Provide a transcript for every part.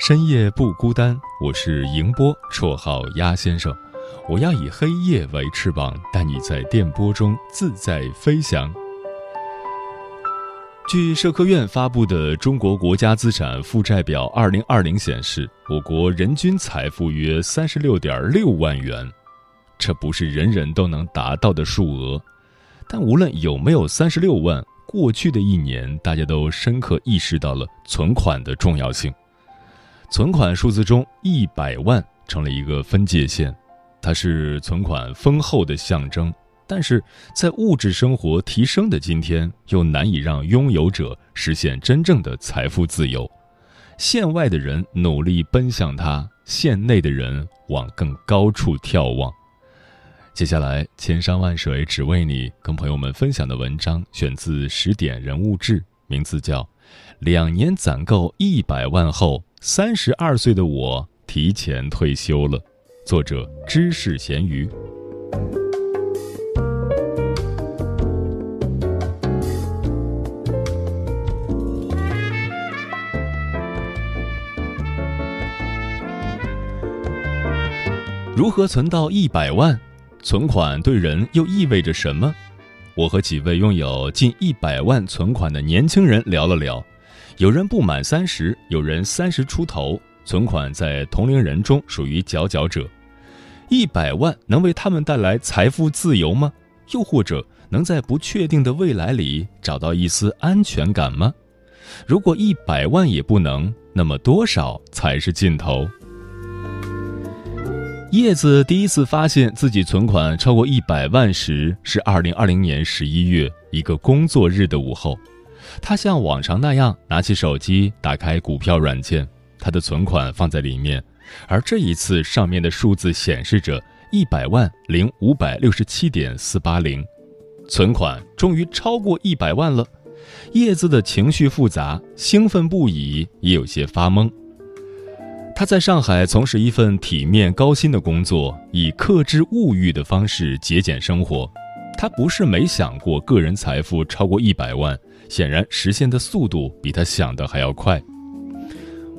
深夜不孤单，我是迎波，绰号鸭先生。我要以黑夜为翅膀，带你在电波中自在飞翔。据社科院发布的《中国国家资产负债表二零二零》显示，我国人均财富约三十六点六万元，这不是人人都能达到的数额。但无论有没有三十六万，过去的一年，大家都深刻意识到了存款的重要性。存款数字中，一百万成了一个分界线，它是存款丰厚的象征。但是在物质生活提升的今天，又难以让拥有者实现真正的财富自由。线外的人努力奔向它，线内的人往更高处眺望。接下来，千山万水只为你，跟朋友们分享的文章选自《十点人物志》，名字叫《两年攒够一百万后》。三十二岁的我提前退休了。作者：知识咸鱼。如何存到一百万？存款对人又意味着什么？我和几位拥有近一百万存款的年轻人聊了聊。有人不满三十，有人三十出头，存款在同龄人中属于佼佼者。一百万能为他们带来财富自由吗？又或者能在不确定的未来里找到一丝安全感吗？如果一百万也不能，那么多少才是尽头？叶子第一次发现自己存款超过一百万时，是二零二零年十一月一个工作日的午后。他像往常那样拿起手机，打开股票软件，他的存款放在里面，而这一次上面的数字显示着一百万零五百六十七点四八零，存款终于超过一百万了。叶子的情绪复杂，兴奋不已，也有些发懵。他在上海从事一份体面高薪的工作，以克制物欲的方式节俭生活。他不是没想过个人财富超过一百万。显然，实现的速度比他想的还要快。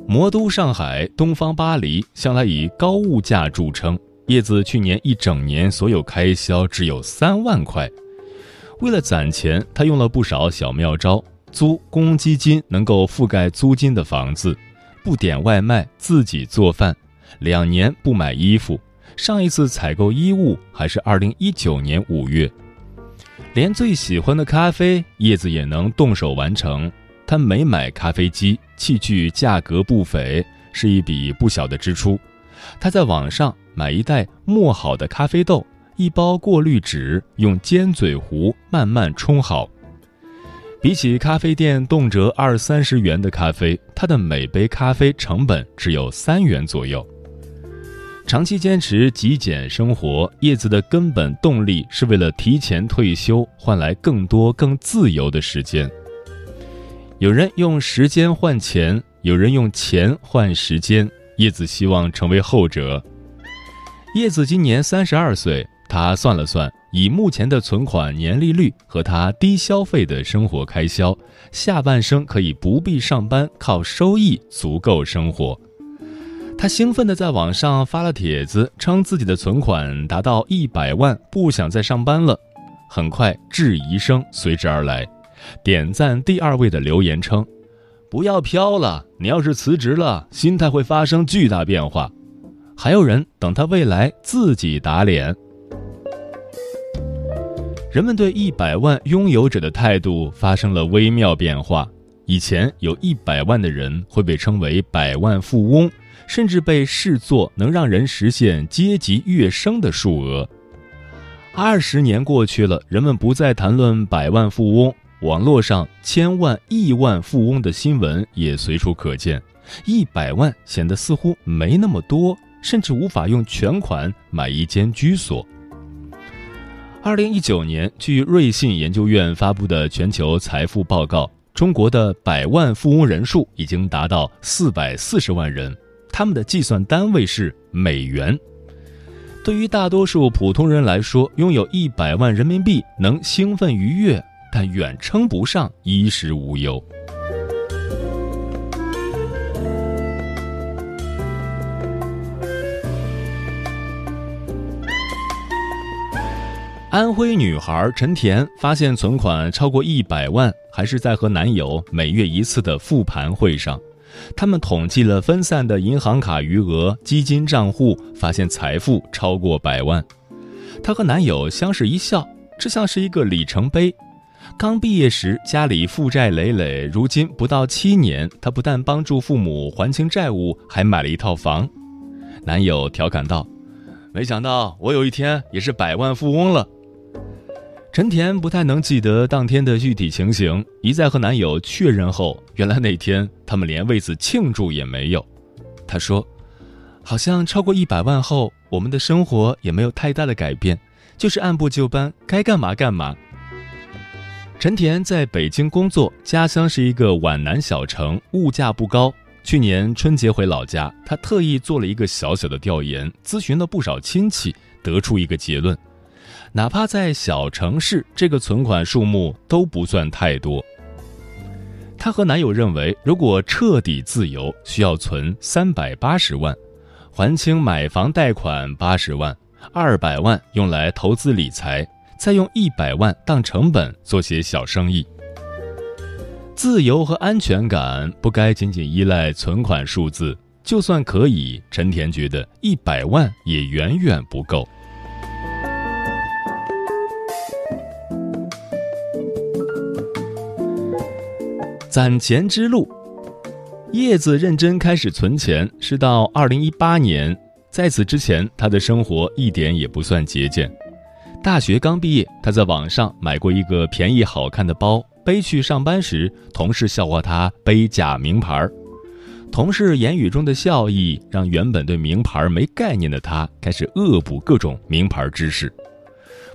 魔都上海、东方巴黎向来以高物价著称。叶子去年一整年所有开销只有三万块。为了攒钱，他用了不少小妙招：租公积金能够覆盖租金的房子，不点外卖，自己做饭，两年不买衣服。上一次采购衣物还是二零一九年五月。连最喜欢的咖啡，叶子也能动手完成。他没买咖啡机，器具价格不菲，是一笔不小的支出。他在网上买一袋磨好的咖啡豆，一包过滤纸，用尖嘴壶慢慢冲好。比起咖啡店动辄二三十元的咖啡，他的每杯咖啡成本只有三元左右。长期坚持极简生活，叶子的根本动力是为了提前退休，换来更多更自由的时间。有人用时间换钱，有人用钱换时间。叶子希望成为后者。叶子今年三十二岁，他算了算，以目前的存款年利率和他低消费的生活开销，下半生可以不必上班，靠收益足够生活。他兴奋地在网上发了帖子，称自己的存款达到一百万，不想再上班了。很快，质疑声随之而来。点赞第二位的留言称：“不要飘了，你要是辞职了，心态会发生巨大变化。”还有人等他未来自己打脸。人们对一百万拥有者的态度发生了微妙变化。以前有一百万的人会被称为百万富翁，甚至被视作能让人实现阶级跃升的数额。二十年过去了，人们不再谈论百万富翁，网络上千万、亿万富翁的新闻也随处可见。一百万显得似乎没那么多，甚至无法用全款买一间居所。二零一九年，据瑞信研究院发布的全球财富报告，中国的百万富翁人数已经达到四百四十万人，他们的计算单位是美元。对于大多数普通人来说，拥有一百万人民币能兴奋愉悦，但远称不上衣食无忧。安徽女孩陈田发现存款超过一百万，还是在和男友每月一次的复盘会上，他们统计了分散的银行卡余额、基金账户，发现财富超过百万。她和男友相视一笑，这像是一个里程碑。刚毕业时家里负债累累，如今不到七年，她不但帮助父母还清债务，还买了一套房。男友调侃道：“没想到我有一天也是百万富翁了。”陈田不太能记得当天的具体情形，一再和男友确认后，原来那天他们连为此庆祝也没有。他说：“好像超过一百万后，我们的生活也没有太大的改变，就是按部就班，该干嘛干嘛。”陈田在北京工作，家乡是一个皖南小城，物价不高。去年春节回老家，他特意做了一个小小的调研，咨询了不少亲戚，得出一个结论。哪怕在小城市，这个存款数目都不算太多。她和男友认为，如果彻底自由，需要存三百八十万，还清买房贷款八十万，二百万用来投资理财，再用一百万当成本做些小生意。自由和安全感不该仅仅依赖存款数字，就算可以，陈田觉得一百万也远远不够。攒钱之路，叶子认真开始存钱是到二零一八年，在此之前，他的生活一点也不算节俭。大学刚毕业，他在网上买过一个便宜好看的包，背去上班时，同事笑话他背假名牌。同事言语中的笑意，让原本对名牌没概念的他，开始恶补各种名牌知识。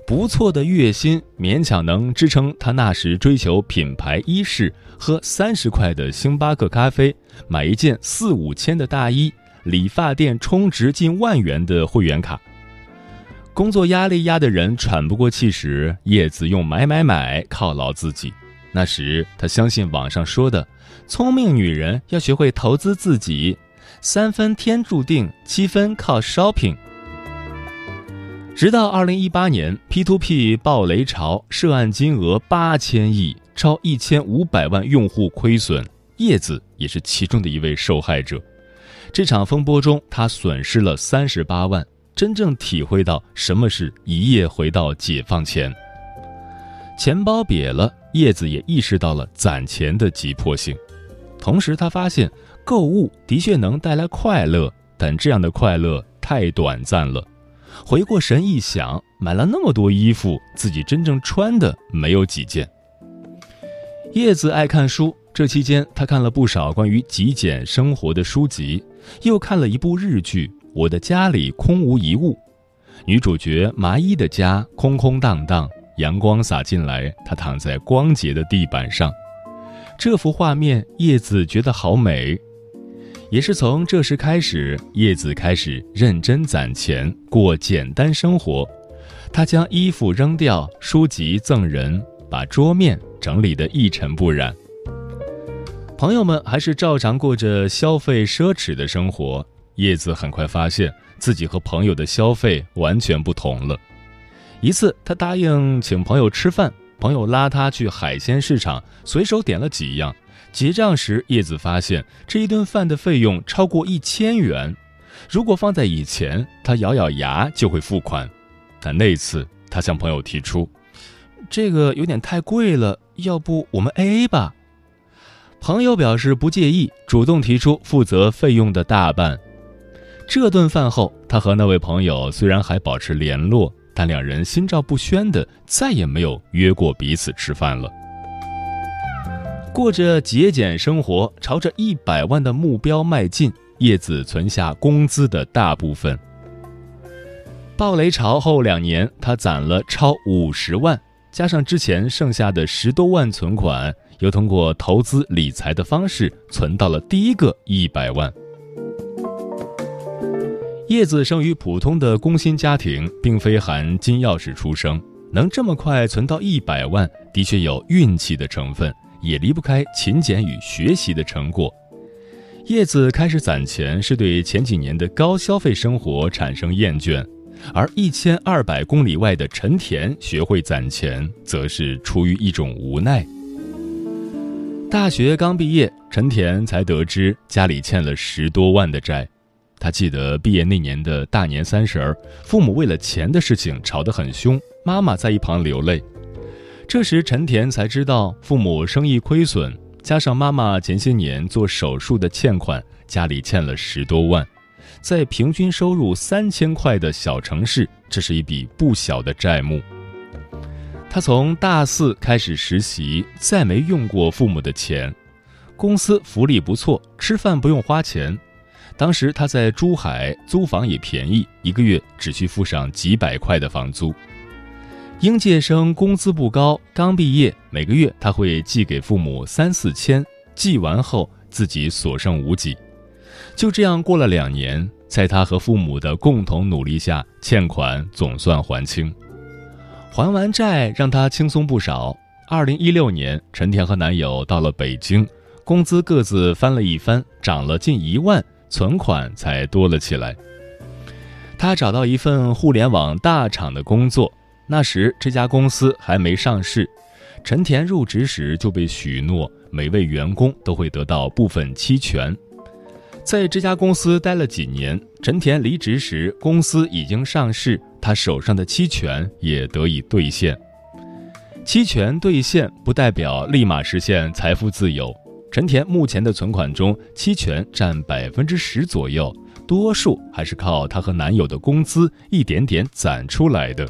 不错的月薪勉强能支撑他那时追求品牌衣饰，喝三十块的星巴克咖啡，买一件四五千的大衣，理发店充值近万元的会员卡。工作压力压得人喘不过气时，叶子用买买买犒劳自己。那时他相信网上说的，聪明女人要学会投资自己，三分天注定，七分靠 shopping。直到二零一八年，P2P 暴雷潮，涉案金额八千亿，超一千五百万用户亏损，叶子也是其中的一位受害者。这场风波中，他损失了三十八万，真正体会到什么是一夜回到解放前。钱包瘪了，叶子也意识到了攒钱的急迫性。同时，他发现购物的确能带来快乐，但这样的快乐太短暂了。回过神一想，买了那么多衣服，自己真正穿的没有几件。叶子爱看书，这期间他看了不少关于极简生活的书籍，又看了一部日剧《我的家里空无一物》，女主角麻衣的家空空荡荡，阳光洒进来，她躺在光洁的地板上，这幅画面叶子觉得好美。也是从这时开始，叶子开始认真攒钱，过简单生活。他将衣服扔掉，书籍赠人，把桌面整理得一尘不染。朋友们还是照常过着消费奢侈的生活。叶子很快发现自己和朋友的消费完全不同了。一次，他答应请朋友吃饭，朋友拉他去海鲜市场，随手点了几样。结账时，叶子发现这一顿饭的费用超过一千元，如果放在以前，他咬咬牙就会付款，但那次他向朋友提出，这个有点太贵了，要不我们 A A 吧？朋友表示不介意，主动提出负责费用的大半。这顿饭后，他和那位朋友虽然还保持联络，但两人心照不宣的再也没有约过彼此吃饭了。过着节俭生活，朝着一百万的目标迈进。叶子存下工资的大部分。暴雷潮后两年，他攒了超五十万，加上之前剩下的十多万存款，又通过投资理财的方式存到了第一个一百万。叶子生于普通的工薪家庭，并非含金钥匙出生，能这么快存到一百万，的确有运气的成分。也离不开勤俭与学习的成果。叶子开始攒钱，是对前几年的高消费生活产生厌倦；而一千二百公里外的陈田学会攒钱，则是出于一种无奈。大学刚毕业，陈田才得知家里欠了十多万的债。他记得毕业那年的大年三十儿，父母为了钱的事情吵得很凶，妈妈在一旁流泪。这时，陈田才知道父母生意亏损，加上妈妈前些年做手术的欠款，家里欠了十多万。在平均收入三千块的小城市，这是一笔不小的债务。他从大四开始实习，再没用过父母的钱。公司福利不错，吃饭不用花钱。当时他在珠海租房也便宜，一个月只需付上几百块的房租。应届生工资不高，刚毕业，每个月他会寄给父母三四千，寄完后自己所剩无几。就这样过了两年，在他和父母的共同努力下，欠款总算还清。还完债让他轻松不少。二零一六年，陈田和男友到了北京，工资各自翻了一番，涨了近一万，存款才多了起来。他找到一份互联网大厂的工作。那时这家公司还没上市，陈田入职时就被许诺每位员工都会得到部分期权。在这家公司待了几年，陈田离职时公司已经上市，他手上的期权也得以兑现。期权兑现不代表立马实现财富自由，陈田目前的存款中，期权占百分之十左右，多数还是靠她和男友的工资一点点攒出来的。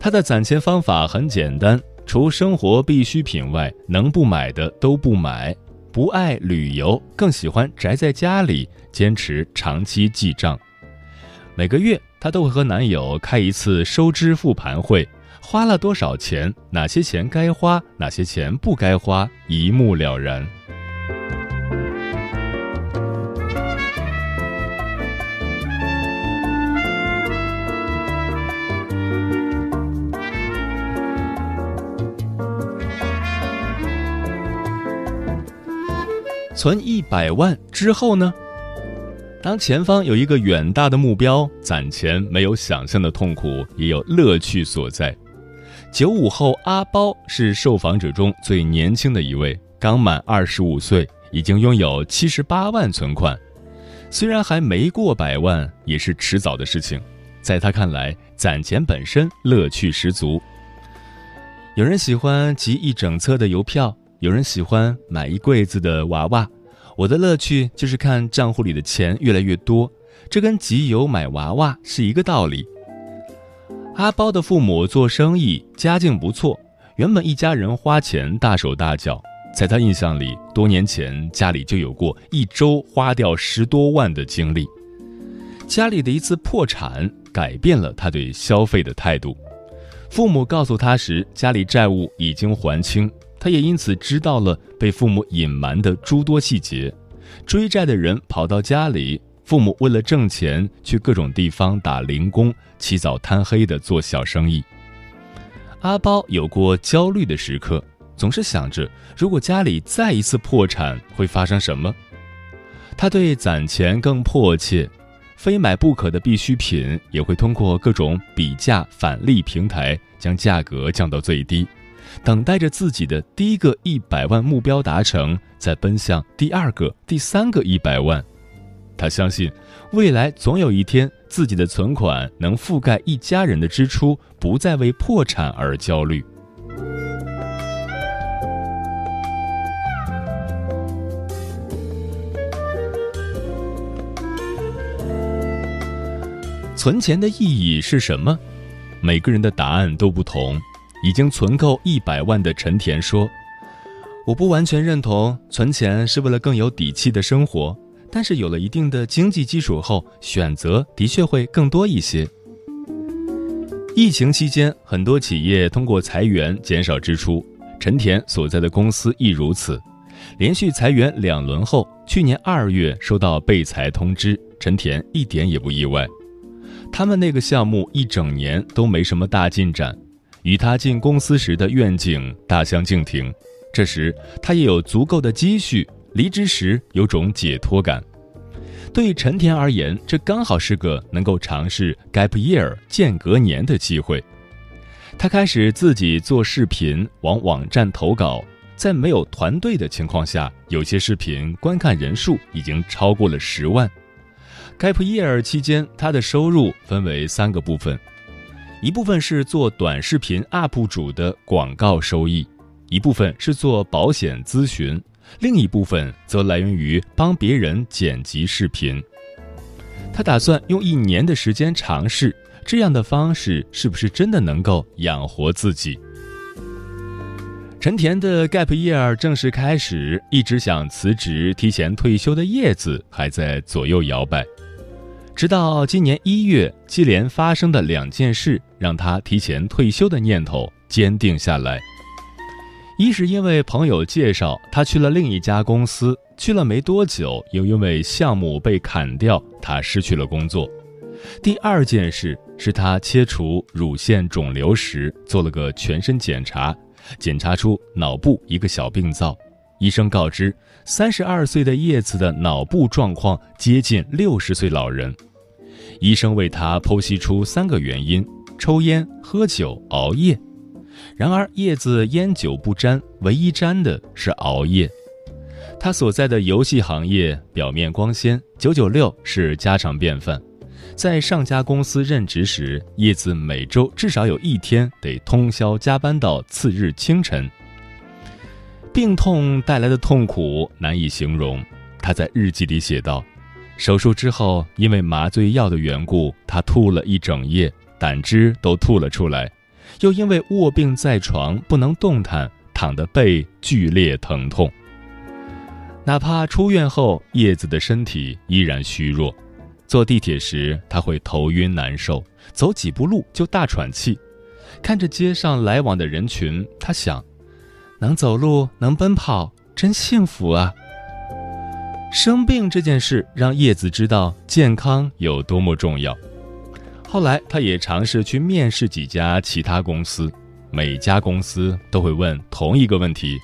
他的攒钱方法很简单，除生活必需品外，能不买的都不买。不爱旅游，更喜欢宅在家里，坚持长期记账。每个月，她都会和男友开一次收支复盘会，花了多少钱，哪些钱该花，哪些钱不该花，一目了然。存一百万之后呢？当前方有一个远大的目标，攒钱没有想象的痛苦，也有乐趣所在。九五后阿包是受访者中最年轻的一位，刚满二十五岁，已经拥有七十八万存款。虽然还没过百万，也是迟早的事情。在他看来，攒钱本身乐趣十足。有人喜欢集一整册的邮票。有人喜欢买一柜子的娃娃，我的乐趣就是看账户里的钱越来越多，这跟集邮买娃娃是一个道理。阿包的父母做生意，家境不错，原本一家人花钱大手大脚，在他印象里，多年前家里就有过一周花掉十多万的经历。家里的一次破产改变了他对消费的态度。父母告诉他时，家里债务已经还清。他也因此知道了被父母隐瞒的诸多细节，追债的人跑到家里，父母为了挣钱去各种地方打零工，起早贪黑的做小生意。阿包有过焦虑的时刻，总是想着如果家里再一次破产会发生什么。他对攒钱更迫切，非买不可的必需品也会通过各种比价返利平台将价格降到最低。等待着自己的第一个一百万目标达成，再奔向第二个、第三个一百万。他相信，未来总有一天，自己的存款能覆盖一家人的支出，不再为破产而焦虑。存钱的意义是什么？每个人的答案都不同。已经存够一百万的陈田说：“我不完全认同存钱是为了更有底气的生活。”但是有了一定的经济基础后，选择的确会更多一些。疫情期间，很多企业通过裁员减少支出，陈田所在的公司亦如此。连续裁员两轮后，去年二月收到被裁通知，陈田一点也不意外。他们那个项目一整年都没什么大进展，与他进公司时的愿景大相径庭。这时，他也有足够的积蓄。离职时有种解脱感，对陈田而言，这刚好是个能够尝试 gap year 间隔年的机会。他开始自己做视频，往网站投稿，在没有团队的情况下，有些视频观看人数已经超过了十万。gap year 期间，他的收入分为三个部分：一部分是做短视频 UP 主的广告收益，一部分是做保险咨询。另一部分则来源于帮别人剪辑视频。他打算用一年的时间尝试这样的方式，是不是真的能够养活自己？陈田的 gap year 正式开始，一直想辞职提前退休的叶子还在左右摇摆。直到今年一月，接连发生的两件事让他提前退休的念头坚定下来。一是因为朋友介绍，他去了另一家公司，去了没多久，又因为项目被砍掉，他失去了工作。第二件事是他切除乳腺肿瘤时做了个全身检查，检查出脑部一个小病灶，医生告知，三十二岁的叶子的脑部状况接近六十岁老人。医生为他剖析出三个原因：抽烟、喝酒、熬夜。然而，叶子烟酒不沾，唯一沾的是熬夜。他所在的游戏行业表面光鲜，九九六是家常便饭。在上家公司任职时，叶子每周至少有一天得通宵加班到次日清晨。病痛带来的痛苦难以形容。他在日记里写道：“手术之后，因为麻醉药的缘故，他吐了一整夜，胆汁都吐了出来。”又因为卧病在床不能动弹，躺的背剧烈疼痛。哪怕出院后，叶子的身体依然虚弱。坐地铁时，他会头晕难受；走几步路就大喘气。看着街上来往的人群，他想：能走路，能奔跑，真幸福啊！生病这件事让叶子知道健康有多么重要。后来，他也尝试去面试几家其他公司，每家公司都会问同一个问题：“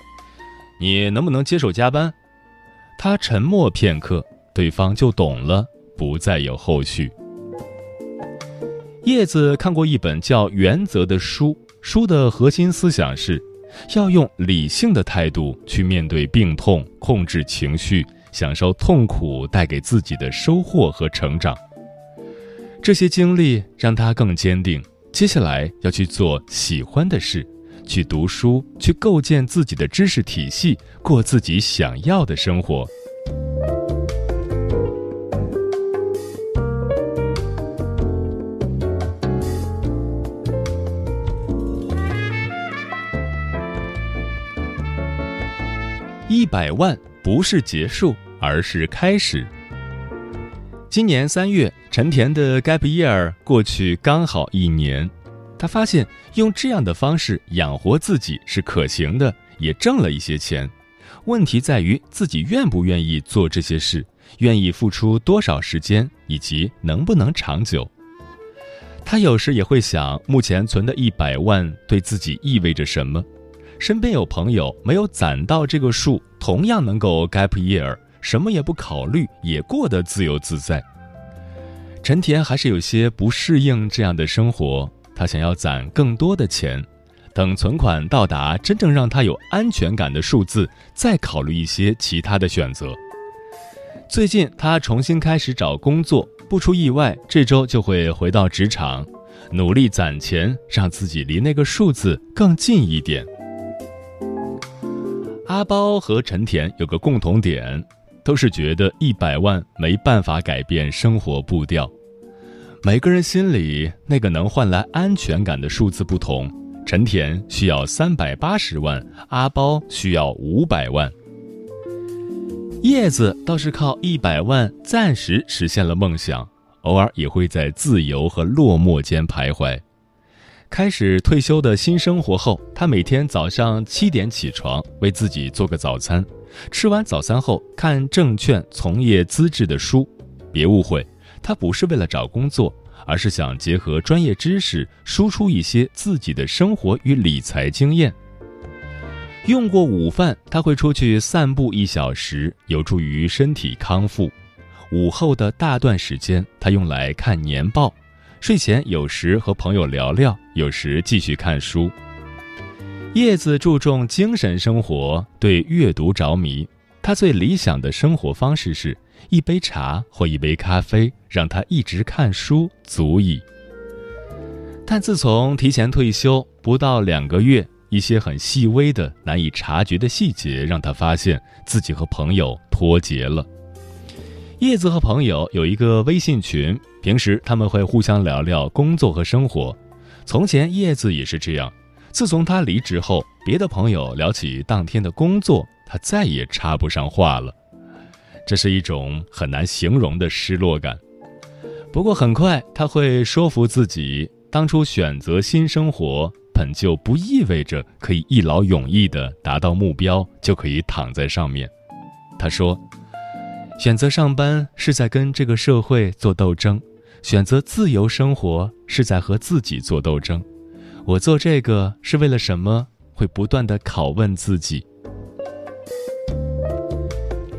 你能不能接受加班？”他沉默片刻，对方就懂了，不再有后续。叶子看过一本叫《原则》的书，书的核心思想是，要用理性的态度去面对病痛，控制情绪，享受痛苦带给自己的收获和成长。这些经历让他更坚定，接下来要去做喜欢的事，去读书，去构建自己的知识体系，过自己想要的生活。一百万不是结束，而是开始。今年三月，陈田的 gap year 过去刚好一年，他发现用这样的方式养活自己是可行的，也挣了一些钱。问题在于自己愿不愿意做这些事，愿意付出多少时间，以及能不能长久。他有时也会想，目前存的一百万对自己意味着什么？身边有朋友没有攒到这个数，同样能够 gap year。什么也不考虑，也过得自由自在。陈田还是有些不适应这样的生活，他想要攒更多的钱，等存款到达真正让他有安全感的数字，再考虑一些其他的选择。最近他重新开始找工作，不出意外，这周就会回到职场，努力攒钱，让自己离那个数字更近一点。阿包和陈田有个共同点，都是觉得一百万没办法改变生活步调。每个人心里那个能换来安全感的数字不同，陈田需要三百八十万，阿包需要五百万。叶子倒是靠一百万暂时实现了梦想，偶尔也会在自由和落寞间徘徊。开始退休的新生活后，他每天早上七点起床，为自己做个早餐，吃完早餐后看证券从业资质的书。别误会，他不是为了找工作，而是想结合专业知识，输出一些自己的生活与理财经验。用过午饭，他会出去散步一小时，有助于身体康复。午后的大段时间，他用来看年报。睡前有时和朋友聊聊，有时继续看书。叶子注重精神生活，对阅读着迷。他最理想的生活方式是一杯茶或一杯咖啡，让他一直看书足矣。但自从提前退休不到两个月。一些很细微的、难以察觉的细节，让他发现自己和朋友脱节了。叶子和朋友有一个微信群，平时他们会互相聊聊工作和生活。从前叶子也是这样，自从他离职后，别的朋友聊起当天的工作，他再也插不上话了。这是一种很难形容的失落感。不过很快他会说服自己，当初选择新生活。本就不意味着可以一劳永逸地达到目标，就可以躺在上面。他说：“选择上班是在跟这个社会做斗争，选择自由生活是在和自己做斗争。我做这个是为了什么？会不断地拷问自己。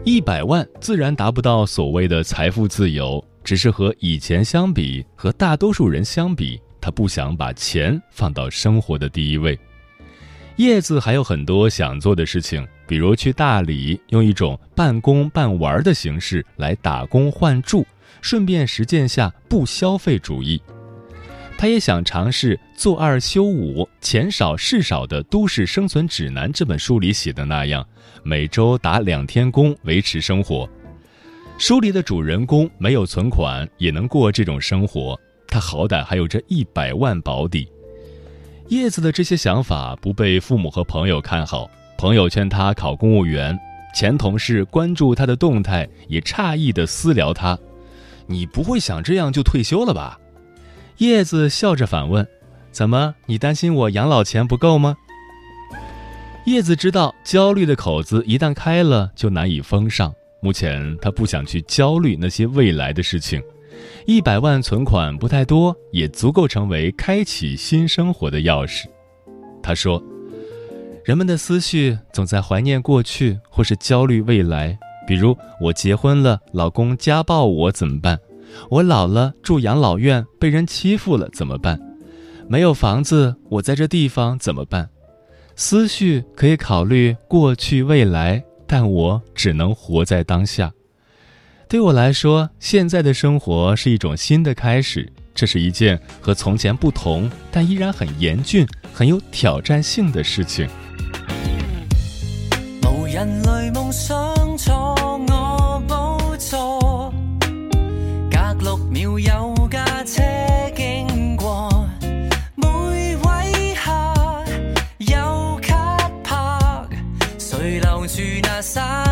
一百万自然达不到所谓的财富自由，只是和以前相比，和大多数人相比。”他不想把钱放到生活的第一位。叶子还有很多想做的事情，比如去大理，用一种半工半玩的形式来打工换住，顺便实践下不消费主义。他也想尝试“做二休五，钱少事少的都市生存指南”这本书里写的那样，每周打两天工维持生活。书里的主人公没有存款也能过这种生活。他好歹还有这一百万保底。叶子的这些想法不被父母和朋友看好，朋友劝他考公务员，前同事关注他的动态，也诧异的私聊他：“你不会想这样就退休了吧？”叶子笑着反问：“怎么，你担心我养老钱不够吗？”叶子知道焦虑的口子一旦开了就难以封上，目前他不想去焦虑那些未来的事情。一百万存款不太多，也足够成为开启新生活的钥匙。他说：“人们的思绪总在怀念过去，或是焦虑未来。比如，我结婚了，老公家暴我怎么办？我老了住养老院，被人欺负了怎么办？没有房子，我在这地方怎么办？思绪可以考虑过去未来，但我只能活在当下。”对我来说，现在的生活是一种新的开始，这是一件和从前不同，但依然很严峻、很有挑战性的事情。无人去那撒？